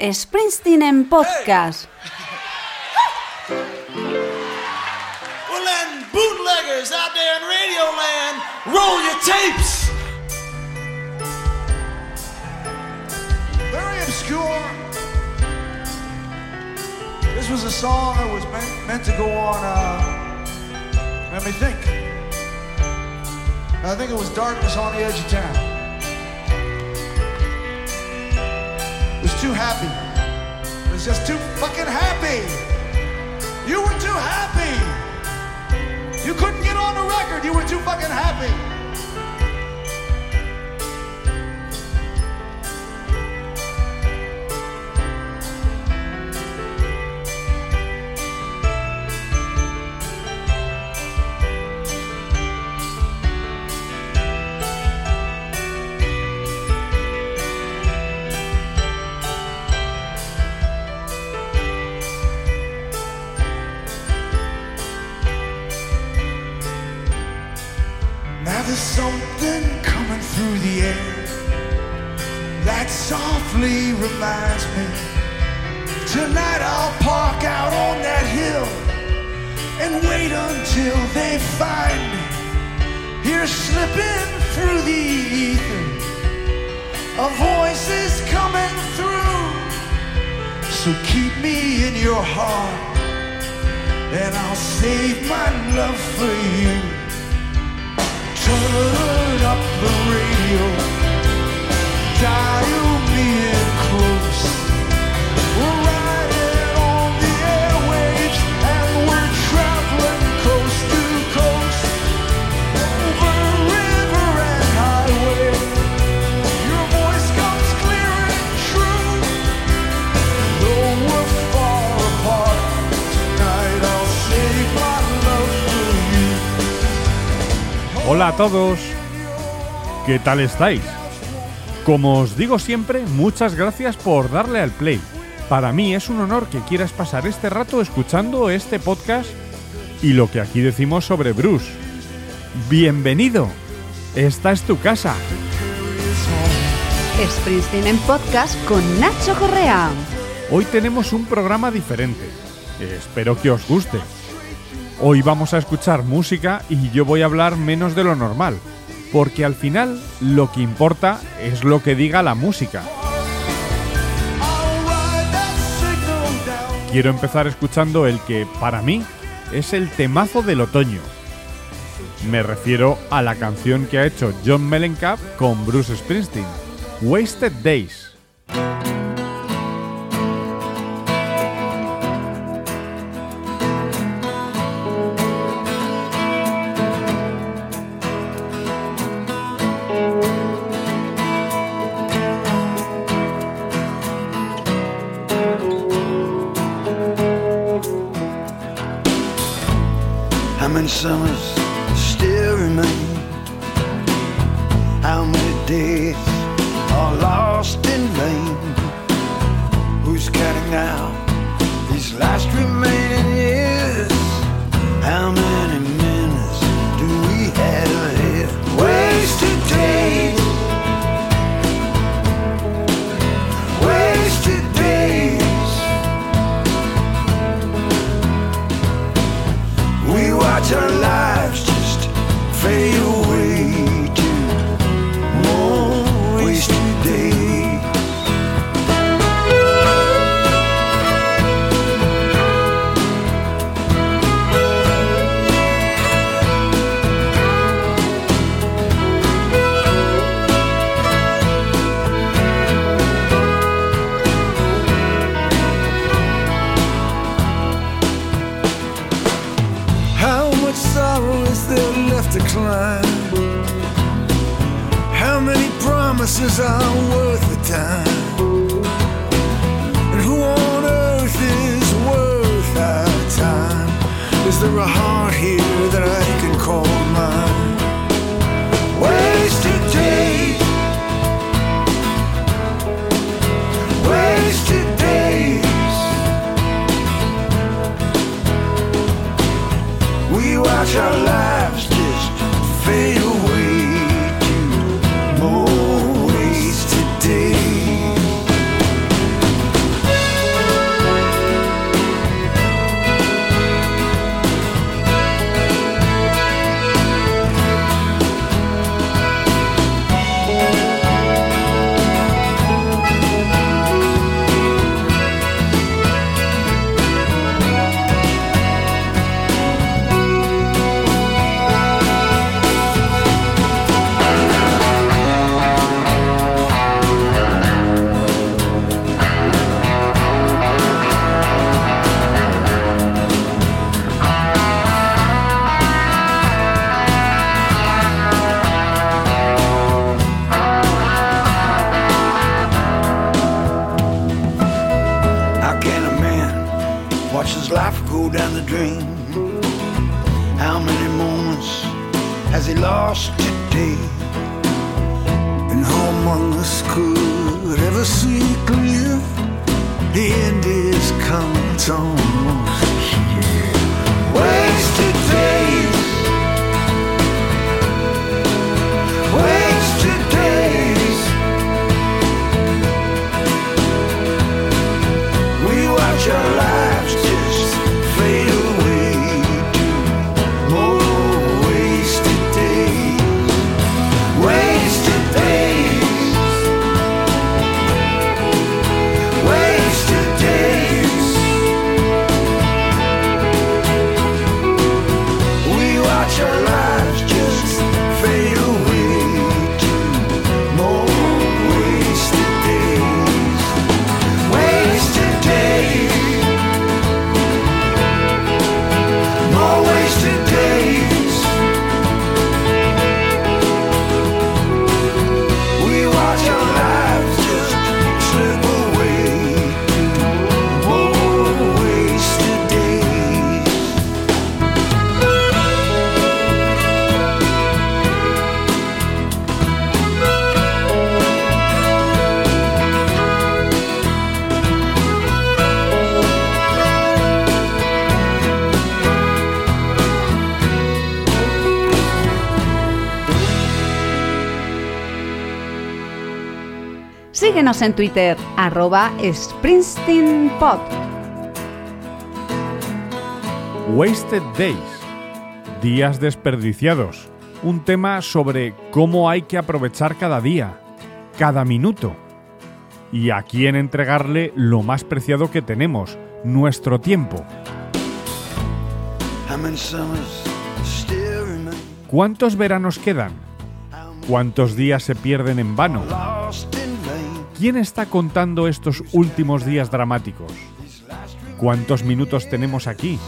Springsteen en podcast. Well then, bootleggers out there in Radio Land, roll your tapes! Very obscure. This was a song that was meant, meant to go on, uh, let me think. I think it was Darkness on the Edge of Town. Too happy. It was just too fucking happy. You were too happy. You couldn't get on the record. You were too fucking happy. Reminds me. Tonight I'll park out on that hill and wait until they find me. Here slipping through the ether, a voice is coming through. So keep me in your heart, and I'll save my love for you. Turn up the radio. Dial me in Hola a todos, ¿qué tal estáis? Como os digo siempre, muchas gracias por darle al play. Para mí es un honor que quieras pasar este rato escuchando este podcast y lo que aquí decimos sobre Bruce. Bienvenido, esta es tu casa. Springsteen en podcast con Nacho Correa. Hoy tenemos un programa diferente. Espero que os guste. Hoy vamos a escuchar música y yo voy a hablar menos de lo normal, porque al final lo que importa es lo que diga la música. Quiero empezar escuchando el que, para mí, es el temazo del otoño. Me refiero a la canción que ha hecho John Mellencamp con Bruce Springsteen, Wasted Days. Our lives just fade Wasted days. We watch our lives down the drain. How many moments has he lost today? And who among us could ever see clear? The end is coming, it's almost here. Wasted days. Síguenos en Twitter, arroba SpringsteenPod. Wasted Days. Días desperdiciados. Un tema sobre cómo hay que aprovechar cada día, cada minuto. Y a quién entregarle lo más preciado que tenemos, nuestro tiempo. ¿Cuántos veranos quedan? ¿Cuántos días se pierden en vano? ¿Quién está contando estos últimos días dramáticos? ¿Cuántos minutos tenemos aquí?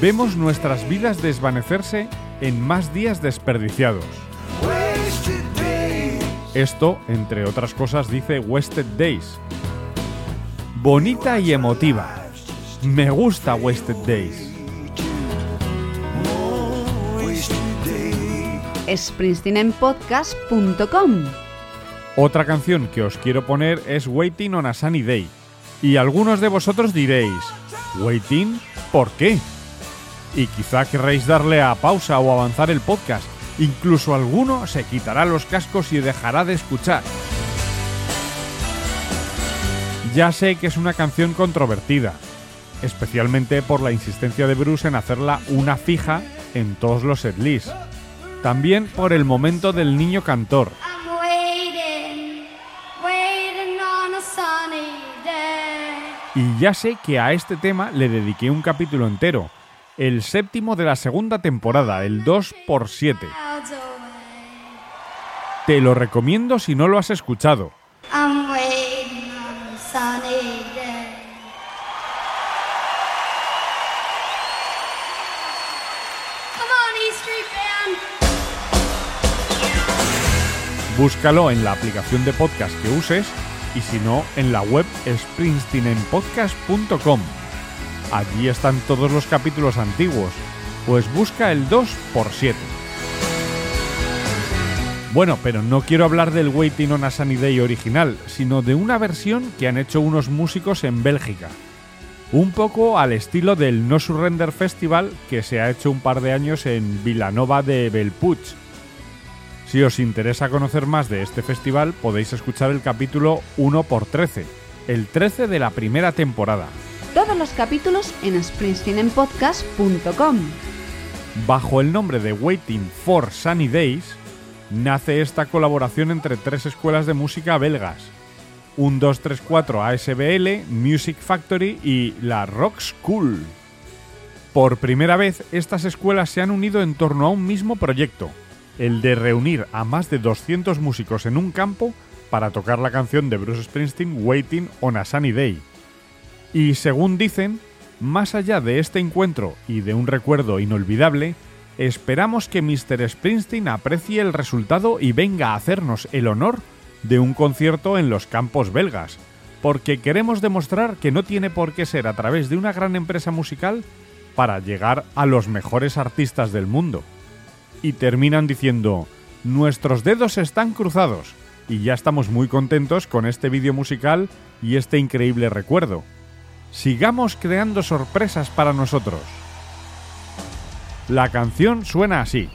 Vemos nuestras vidas desvanecerse en más días desperdiciados. Esto, entre otras cosas, dice Wasted Days. Bonita y emotiva. Me gusta Wasted Days. Days. springsteenenpodcast.com. Otra canción que os quiero poner es Waiting on a Sunny Day. Y algunos de vosotros diréis, ¿Waiting? ¿Por qué? Y quizá querréis darle a pausa o avanzar el podcast. Incluso alguno se quitará los cascos y dejará de escuchar. Ya sé que es una canción controvertida, especialmente por la insistencia de Bruce en hacerla una fija en todos los setlists. También por el momento del niño cantor. Y ya sé que a este tema le dediqué un capítulo entero, el séptimo de la segunda temporada, el 2x7. Clouds away. Te lo recomiendo si no lo has escuchado. Búscalo en la aplicación de podcast que uses y si no, en la web springsteenenpodcast.com. Allí están todos los capítulos antiguos, pues busca el 2x7. Bueno, pero no quiero hablar del Waiting on a Sunny Day original, sino de una versión que han hecho unos músicos en Bélgica. Un poco al estilo del No Surrender Festival que se ha hecho un par de años en Vilanova de Belpuig. Si os interesa conocer más de este festival, podéis escuchar el capítulo 1x13, el 13 de la primera temporada. Todos los capítulos en springsteenenpodcast.com. Bajo el nombre de Waiting for Sunny Days, nace esta colaboración entre tres escuelas de música belgas. Un 234 ASBL, Music Factory y la Rock School. Por primera vez, estas escuelas se han unido en torno a un mismo proyecto, el de reunir a más de 200 músicos en un campo para tocar la canción de Bruce Springsteen Waiting on a Sunny Day. Y según dicen, más allá de este encuentro y de un recuerdo inolvidable, esperamos que Mr. Springsteen aprecie el resultado y venga a hacernos el honor de un concierto en los campos belgas, porque queremos demostrar que no tiene por qué ser a través de una gran empresa musical para llegar a los mejores artistas del mundo. Y terminan diciendo, nuestros dedos están cruzados, y ya estamos muy contentos con este vídeo musical y este increíble recuerdo. Sigamos creando sorpresas para nosotros. La canción suena así.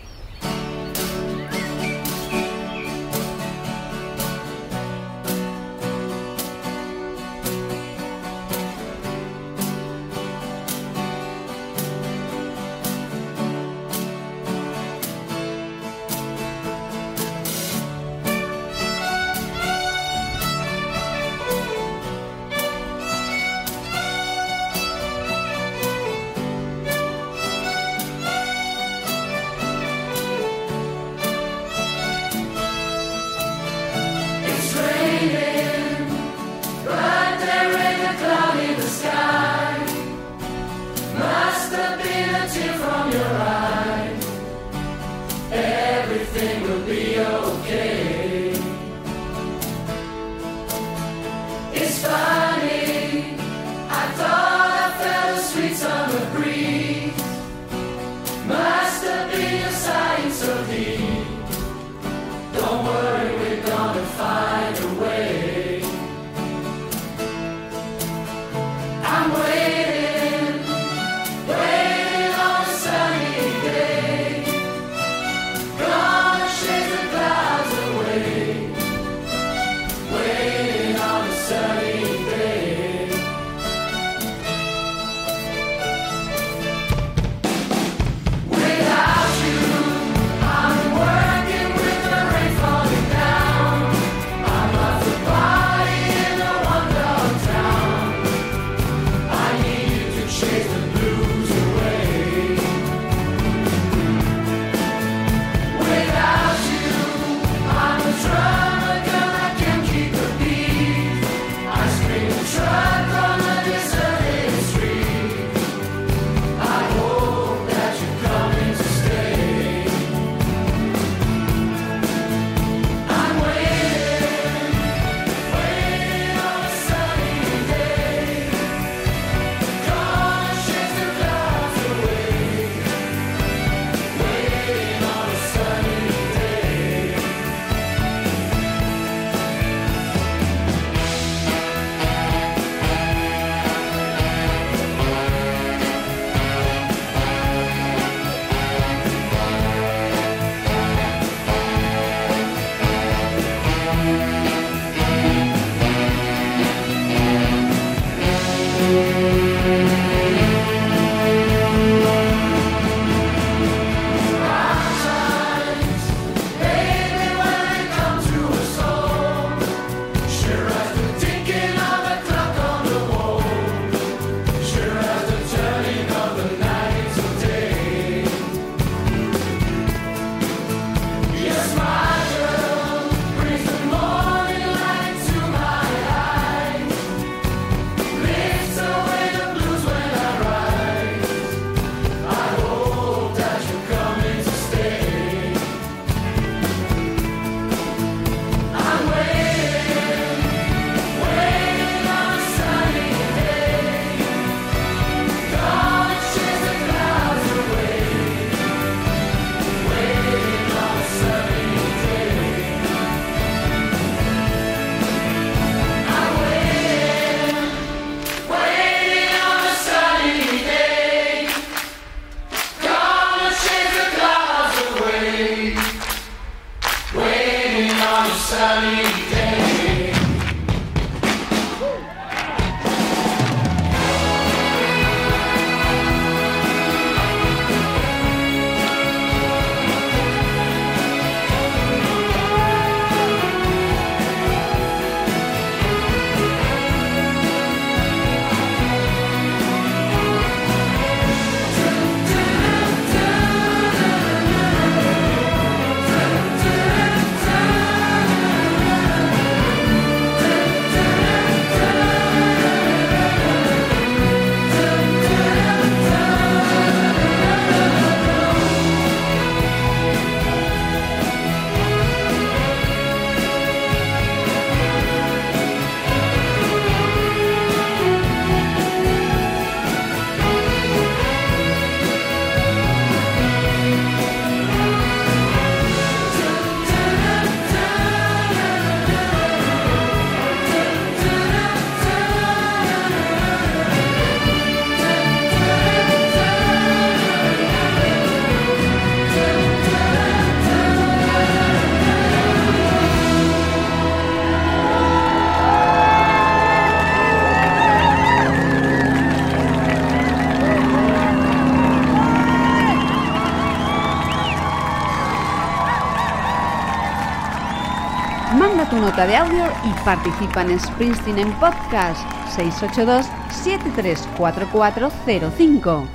De audio y participa en Springsteen en Podcast 682-734405.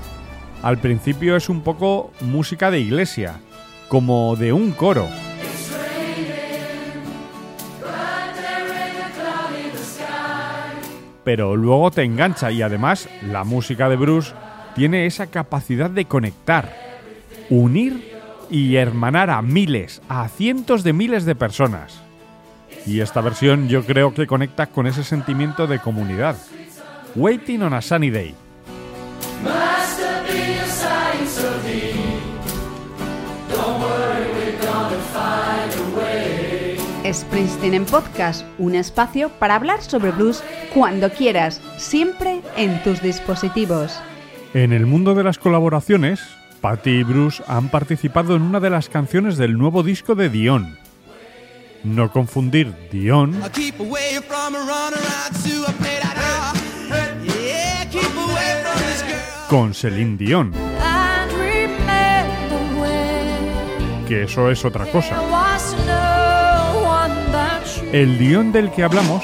Al principio es un poco música de iglesia, como de un coro. Pero luego te engancha y además la música de Bruce tiene esa capacidad de conectar, unir y hermanar a miles, a cientos de miles de personas. Y esta versión yo creo que conecta con ese sentimiento de comunidad. Waiting on a Sunny Day. Springsteen en Podcast, un espacio para hablar sobre blues cuando quieras, siempre en tus dispositivos. En el mundo de las colaboraciones, Patty y Bruce han participado en una de las canciones del nuevo disco de Dion. No confundir Dion. Con Celine Dion, que eso es otra cosa. El Dion del que hablamos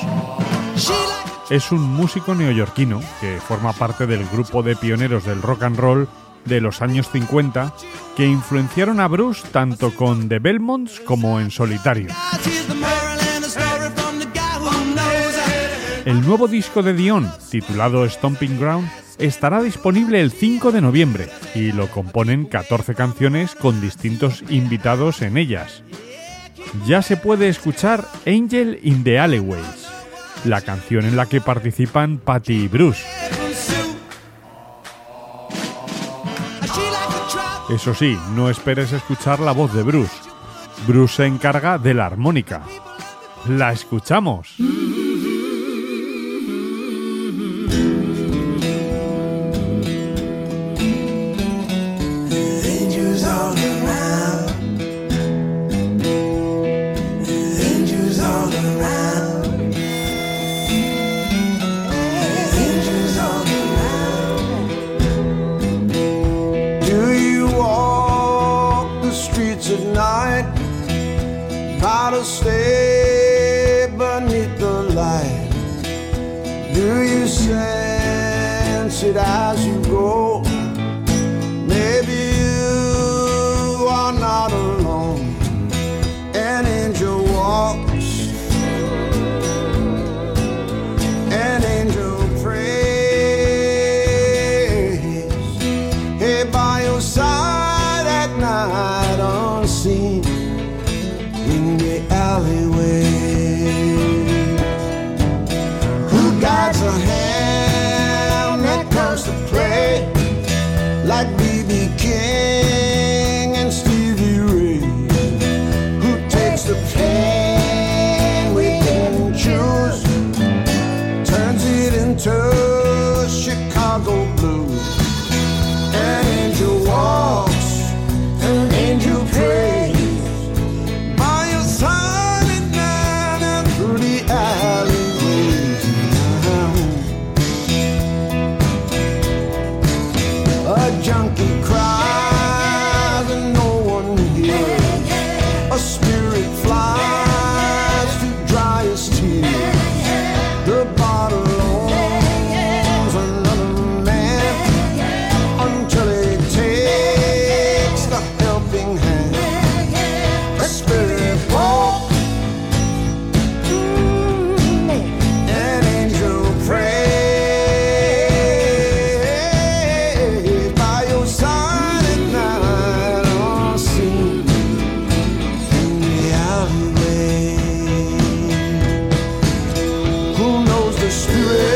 es un músico neoyorquino que forma parte del grupo de pioneros del rock and roll de los años 50 que influenciaron a Bruce tanto con The Belmonts como en solitario. El nuevo disco de Dion, titulado Stomping Ground, estará disponible el 5 de noviembre y lo componen 14 canciones con distintos invitados en ellas. Ya se puede escuchar Angel in the Alleyways, la canción en la que participan Patty y Bruce. Eso sí, no esperes escuchar la voz de Bruce. Bruce se encarga de la armónica. La escuchamos. Streets at night? Try to stay beneath the light. Do you sense it as 走。Spirit.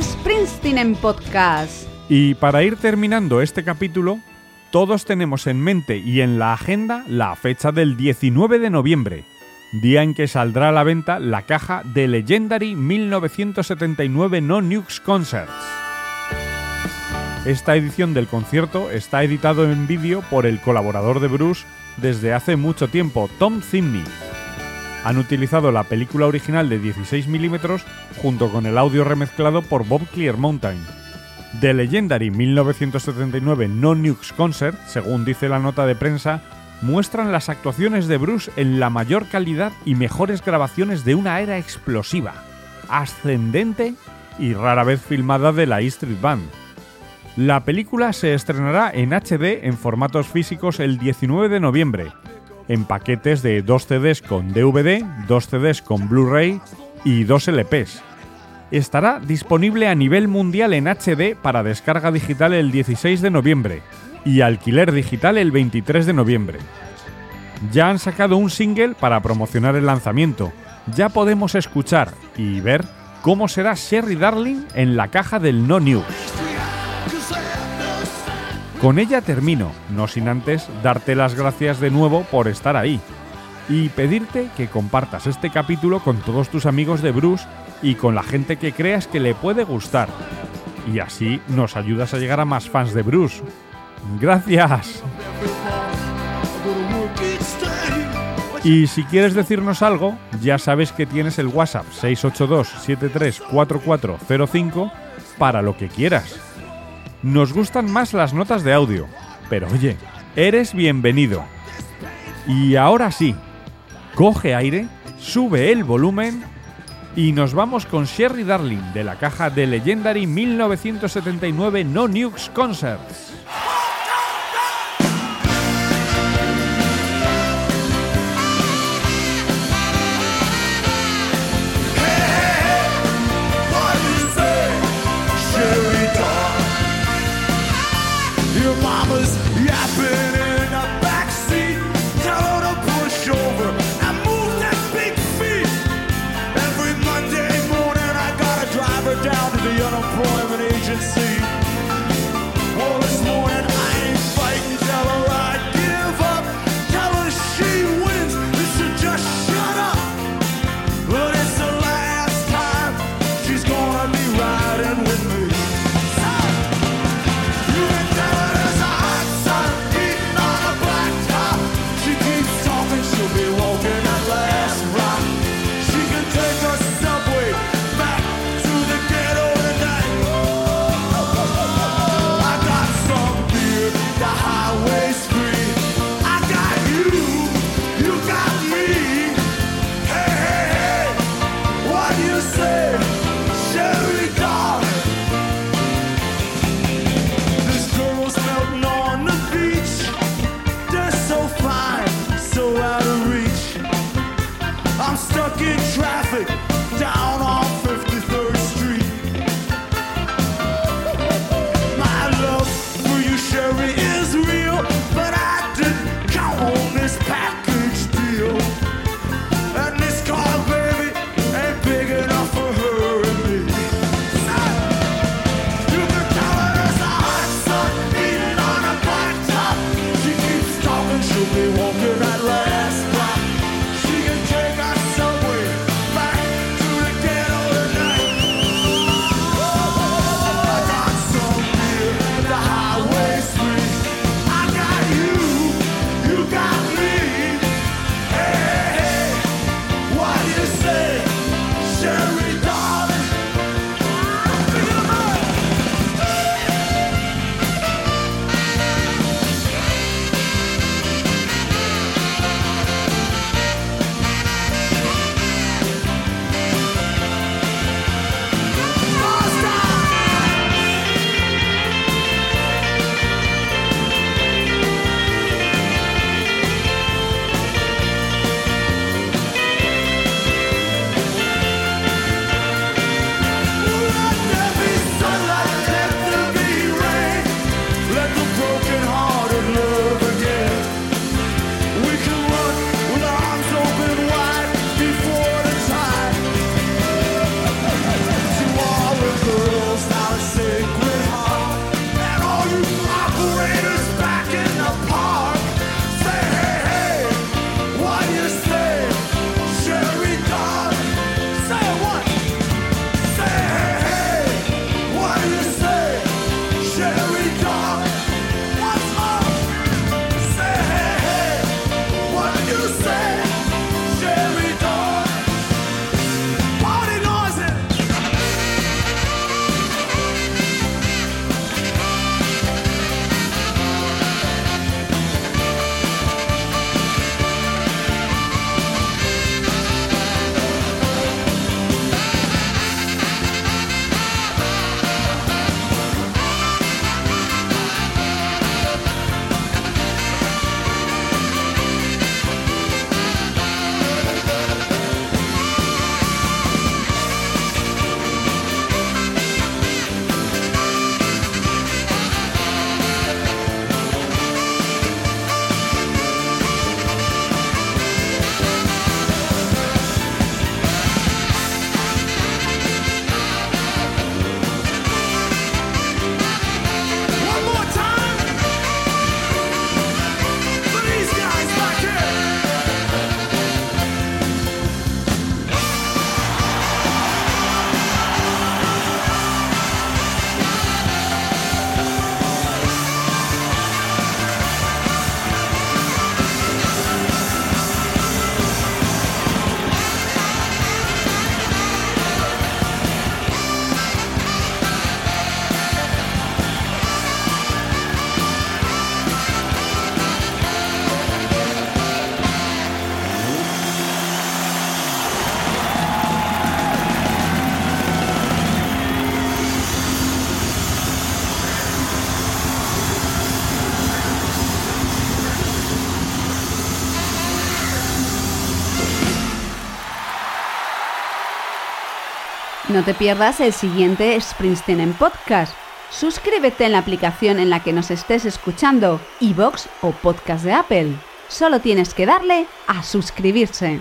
Springsteen en podcast. Y para ir terminando este capítulo, todos tenemos en mente y en la agenda la fecha del 19 de noviembre, día en que saldrá a la venta la caja de Legendary 1979 No Nukes Concerts. Esta edición del concierto está editado en vídeo por el colaborador de Bruce desde hace mucho tiempo, Tom Zimney. Han utilizado la película original de 16 milímetros junto con el audio remezclado por Bob Clearmountain. The Legendary 1979 No Nukes Concert, según dice la nota de prensa, muestran las actuaciones de Bruce en la mayor calidad y mejores grabaciones de una era explosiva, ascendente y rara vez filmada de la E Street Band. La película se estrenará en HD en formatos físicos el 19 de noviembre, en paquetes de 2 CDs con DVD, 2 CDs con Blu-ray y 2 LPs. Estará disponible a nivel mundial en HD para descarga digital el 16 de noviembre y alquiler digital el 23 de noviembre. Ya han sacado un single para promocionar el lanzamiento. Ya podemos escuchar y ver cómo será Sherry Darling en la caja del No News. Con ella termino, no sin antes darte las gracias de nuevo por estar ahí y pedirte que compartas este capítulo con todos tus amigos de Bruce y con la gente que creas que le puede gustar. Y así nos ayudas a llegar a más fans de Bruce. Gracias. Y si quieres decirnos algo, ya sabes que tienes el WhatsApp 682-734405 para lo que quieras. Nos gustan más las notas de audio, pero oye, eres bienvenido. Y ahora sí, coge aire, sube el volumen y nos vamos con Sherry Darling de la caja de Legendary 1979 No Nukes Concerts. No te pierdas el siguiente Springsteen en podcast. Suscríbete en la aplicación en la que nos estés escuchando, iVoox o podcast de Apple. Solo tienes que darle a suscribirse.